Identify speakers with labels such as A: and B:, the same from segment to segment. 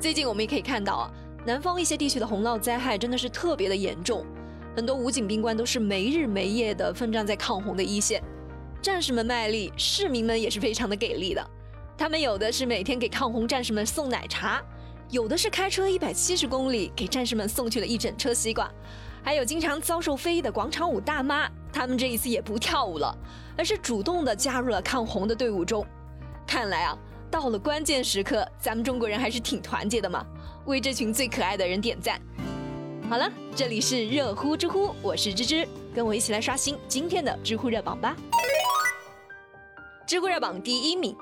A: 最近我们也可以看到啊，南方一些地区的洪涝灾害真的是特别的严重，很多武警兵官都是没日没夜的奋战在抗洪的一线，战士们卖力，市民们也是非常的给力的。他们有的是每天给抗洪战士们送奶茶，有的是开车一百七十公里给战士们送去了一整车西瓜，还有经常遭受非议的广场舞大妈，他们这一次也不跳舞了，而是主动的加入了抗洪的队伍中。看来啊。到了关键时刻，咱们中国人还是挺团结的嘛！为这群最可爱的人点赞。好了，这里是热乎知乎，我是芝芝，跟我一起来刷新今天的知乎热榜吧。知乎热榜第一名，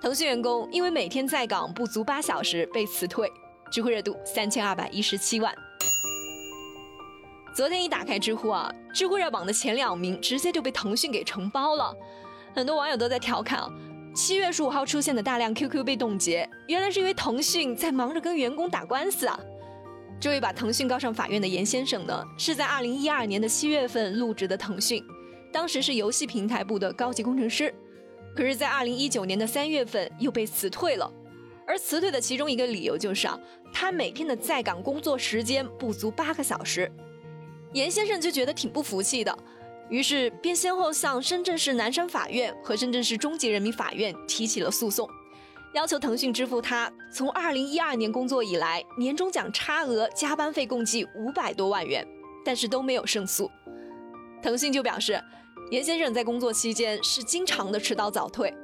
A: 腾讯员工因为每天在岗不足八小时被辞退，知乎热度三千二百一十七万。昨天一打开知乎啊，知乎热榜的前两名直接就被腾讯给承包了，很多网友都在调侃啊。七月十五号出现的大量 QQ 被冻结，原来是因为腾讯在忙着跟员工打官司啊！这位把腾讯告上法院的严先生呢，是在二零一二年的七月份入职的腾讯，当时是游戏平台部的高级工程师，可是，在二零一九年的三月份又被辞退了，而辞退的其中一个理由就是啊，他每天的在岗工作时间不足八个小时，严先生就觉得挺不服气的。于是便先后向深圳市南山法院和深圳市中级人民法院提起了诉讼，要求腾讯支付他从二零一二年工作以来年终奖差额、加班费共计五百多万元，但是都没有胜诉。腾讯就表示，严先生在工作期间是经常的迟到早退，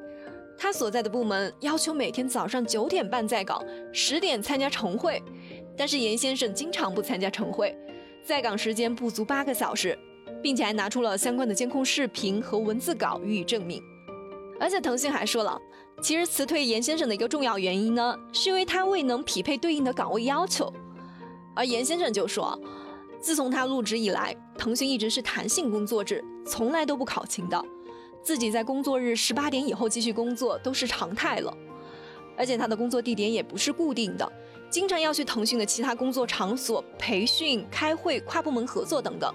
A: 他所在的部门要求每天早上九点半在岗，十点参加晨会，但是严先生经常不参加晨会，在岗时间不足八个小时。并且还拿出了相关的监控视频和文字稿予以证明，而且腾讯还说了，其实辞退严先生的一个重要原因呢，是因为他未能匹配对应的岗位要求。而严先生就说，自从他入职以来，腾讯一直是弹性工作制，从来都不考勤的，自己在工作日十八点以后继续工作都是常态了，而且他的工作地点也不是固定的，经常要去腾讯的其他工作场所培训、开会、跨部门合作等等。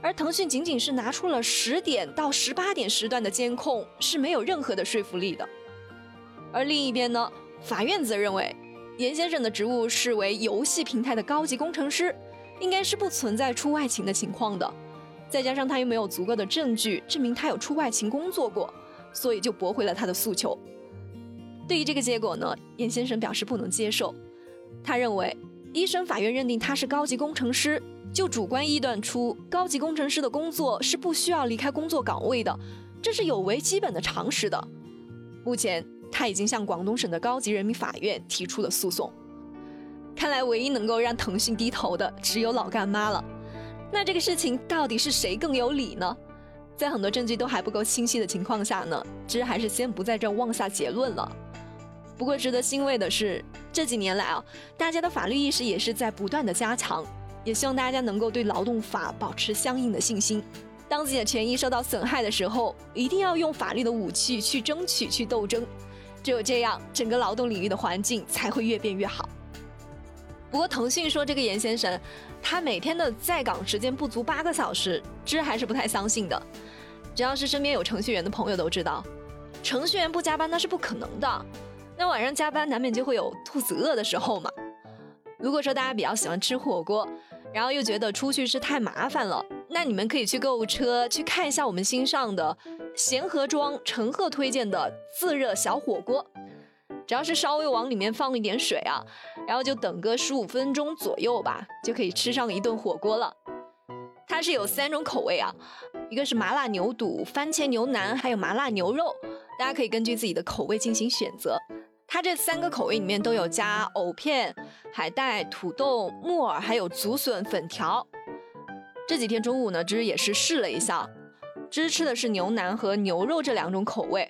A: 而腾讯仅仅是拿出了十点到十八点时段的监控，是没有任何的说服力的。而另一边呢，法院则认为，严先生的职务是为游戏平台的高级工程师，应该是不存在出外勤的情况的。再加上他又没有足够的证据证明他有出外勤工作过，所以就驳回了他的诉求。对于这个结果呢，严先生表示不能接受。他认为，一审法院认定他是高级工程师。就主观臆断出高级工程师的工作是不需要离开工作岗位的，这是有违基本的常识的。目前他已经向广东省的高级人民法院提出了诉讼。看来唯一能够让腾讯低头的只有老干妈了。那这个事情到底是谁更有理呢？在很多证据都还不够清晰的情况下呢，其实还是先不在这妄下结论了。不过值得欣慰的是，这几年来啊，大家的法律意识也是在不断的加强。也希望大家能够对劳动法保持相应的信心。当自己的权益受到损害的时候，一定要用法律的武器去争取、去斗争。只有这样，整个劳动领域的环境才会越变越好。不过，腾讯说这个严先生，他每天的在岗时间不足八个小时，这还是不太相信的。只要是身边有程序员的朋友都知道，程序员不加班那是不可能的。那晚上加班难免就会有肚子饿的时候嘛。如果说大家比较喜欢吃火锅，然后又觉得出去是太麻烦了，那你们可以去购物车去看一下我们新上的贤合庄陈赫推荐的自热小火锅，只要是稍微往里面放一点水啊，然后就等个十五分钟左右吧，就可以吃上一顿火锅了。它是有三种口味啊，一个是麻辣牛肚、番茄牛腩，还有麻辣牛肉，大家可以根据自己的口味进行选择。它这三个口味里面都有加藕片、海带、土豆、木耳，还有竹笋粉条。这几天中午呢，芝芝也是试了一下，芝芝吃的是牛腩和牛肉这两种口味。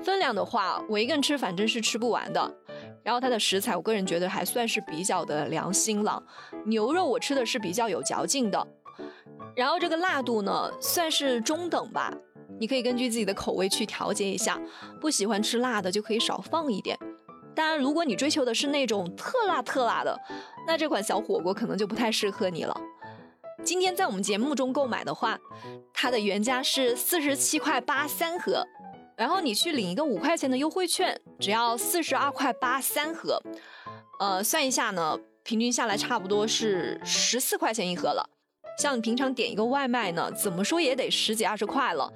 A: 分量的话，我一个人吃反正是吃不完的。然后它的食材，我个人觉得还算是比较的良心了。牛肉我吃的是比较有嚼劲的，然后这个辣度呢算是中等吧，你可以根据自己的口味去调节一下，不喜欢吃辣的就可以少放一点。当然，如果你追求的是那种特辣特辣的，那这款小火锅可能就不太适合你了。今天在我们节目中购买的话，它的原价是四十七块八三盒，然后你去领一个五块钱的优惠券，只要四十二块八三盒。呃，算一下呢，平均下来差不多是十四块钱一盒了。像你平常点一个外卖呢，怎么说也得十几二十块了。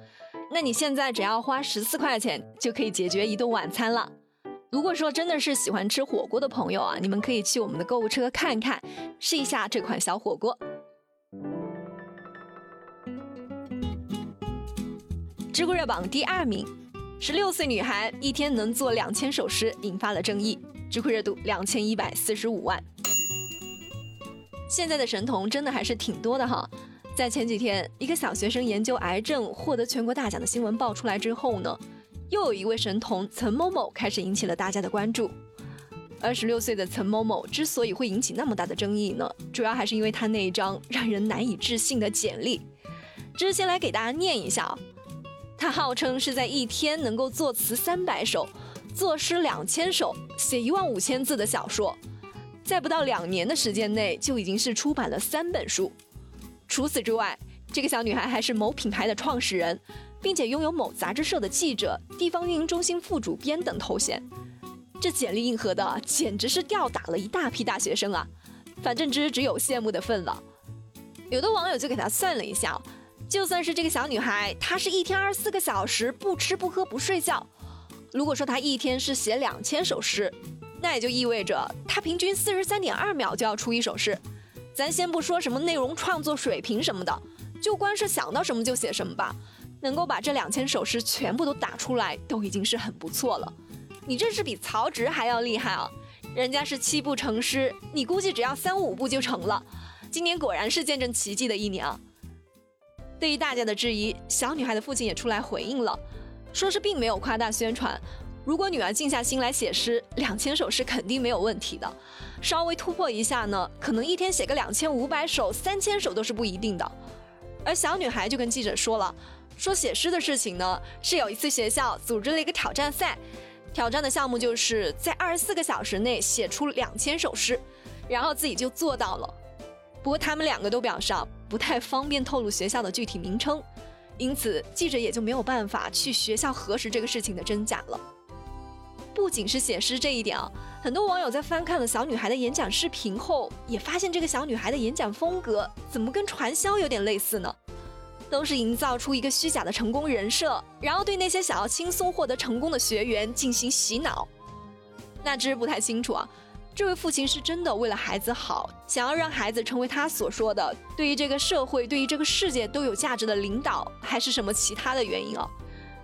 A: 那你现在只要花十四块钱就可以解决一顿晚餐了。如果说真的是喜欢吃火锅的朋友啊，你们可以去我们的购物车看看，试一下这款小火锅。知乎热榜第二名，十六岁女孩一天能做两千首诗，引发了争议，知乎热度两千一百四十五万。现在的神童真的还是挺多的哈，在前几天，一个小学生研究癌症获得全国大奖的新闻爆出来之后呢，又有一位神童岑某某开始引起了大家的关注。二十六岁的岑某某之所以会引起那么大的争议呢，主要还是因为他那一张让人难以置信的简历。这是先来给大家念一下啊，他号称是在一天能够作词三百首，作诗两千首，写一万五千字的小说。在不到两年的时间内，就已经是出版了三本书。除此之外，这个小女孩还是某品牌的创始人，并且拥有某杂志社的记者、地方运营中心副主编等头衔。这简历硬核的，简直是吊打了一大批大学生啊！反正只只有羡慕的份了。有的网友就给她算了一下，就算是这个小女孩，她是一天二十四个小时不吃不喝不睡觉，如果说她一天是写两千首诗。那也就意味着她平均四十三点二秒就要出一首诗，咱先不说什么内容创作水平什么的，就光是想到什么就写什么吧，能够把这两千首诗全部都打出来，都已经是很不错了。你这是比曹植还要厉害啊！人家是七步成诗，你估计只要三五步就成了。今年果然是见证奇迹的一年啊！对于大家的质疑，小女孩的父亲也出来回应了，说是并没有夸大宣传。如果女儿静下心来写诗，两千首是肯定没有问题的。稍微突破一下呢，可能一天写个两千五百首、三千首都是不一定的。而小女孩就跟记者说了，说写诗的事情呢，是有一次学校组织了一个挑战赛，挑战的项目就是在二十四个小时内写出两千首诗，然后自己就做到了。不过他们两个都表示啊，不太方便透露学校的具体名称，因此记者也就没有办法去学校核实这个事情的真假了。不仅是写诗这一点啊，很多网友在翻看了小女孩的演讲视频后，也发现这个小女孩的演讲风格怎么跟传销有点类似呢？都是营造出一个虚假的成功人设，然后对那些想要轻松获得成功的学员进行洗脑。那只是不太清楚啊，这位父亲是真的为了孩子好，想要让孩子成为他所说的对于这个社会、对于这个世界都有价值的领导，还是什么其他的原因啊？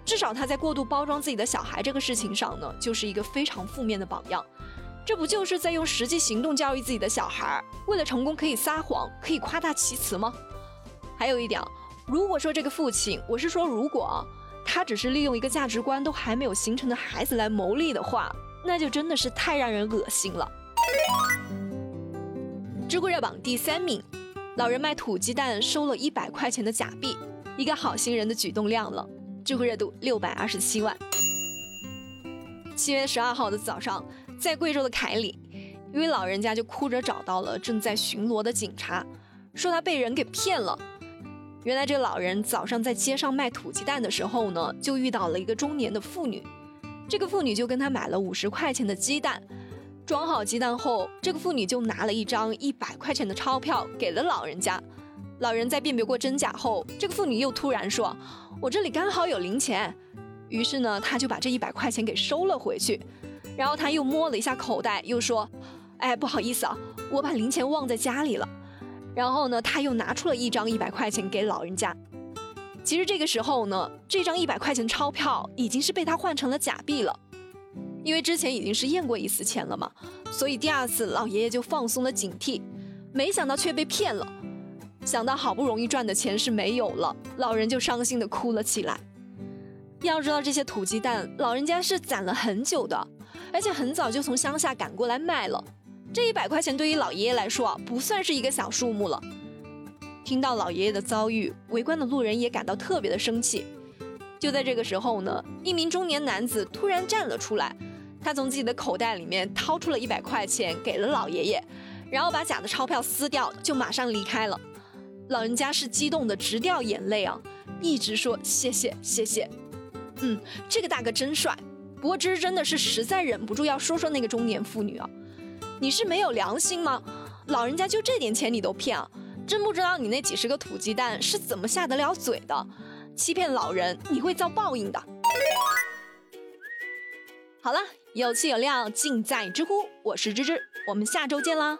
A: 至少他在过度包装自己的小孩这个事情上呢，就是一个非常负面的榜样。这不就是在用实际行动教育自己的小孩？为了成功可以撒谎，可以夸大其词吗？还有一点，如果说这个父亲，我是说如果他只是利用一个价值观都还没有形成的孩子来牟利的话，那就真的是太让人恶心了。知乎热榜第三名，老人卖土鸡蛋收了一百块钱的假币，一个好心人的举动亮了。知乎热度六百二十七万。七月十二号的早上，在贵州的凯里，一位老人家就哭着找到了正在巡逻的警察，说他被人给骗了。原来这个老人早上在街上卖土鸡蛋的时候呢，就遇到了一个中年的妇女。这个妇女就跟他买了五十块钱的鸡蛋，装好鸡蛋后，这个妇女就拿了一张一百块钱的钞票给了老人家。老人在辨别过真假后，这个妇女又突然说。我这里刚好有零钱，于是呢，他就把这一百块钱给收了回去，然后他又摸了一下口袋，又说：“哎，不好意思啊，我把零钱忘在家里了。”然后呢，他又拿出了一张一百块钱给老人家。其实这个时候呢，这张一百块钱钞票已经是被他换成了假币了，因为之前已经是验过一次钱了嘛，所以第二次老爷爷就放松了警惕，没想到却被骗了。想到好不容易赚的钱是没有了，老人就伤心的哭了起来。要知道这些土鸡蛋，老人家是攒了很久的，而且很早就从乡下赶过来卖了。这一百块钱对于老爷爷来说啊，不算是一个小数目了。听到老爷爷的遭遇，围观的路人也感到特别的生气。就在这个时候呢，一名中年男子突然站了出来，他从自己的口袋里面掏出了一百块钱给了老爷爷，然后把假的钞票撕掉，就马上离开了。老人家是激动的直掉眼泪啊，一直说谢谢谢谢。嗯，这个大哥真帅。不过芝芝真的是实在忍不住要说说那个中年妇女啊。你是没有良心吗？老人家就这点钱你都骗啊？真不知道你那几十个土鸡蛋是怎么下得了嘴的？欺骗老人，你会遭报应的。好了，有气有料尽在知乎，我是芝芝，我们下周见啦。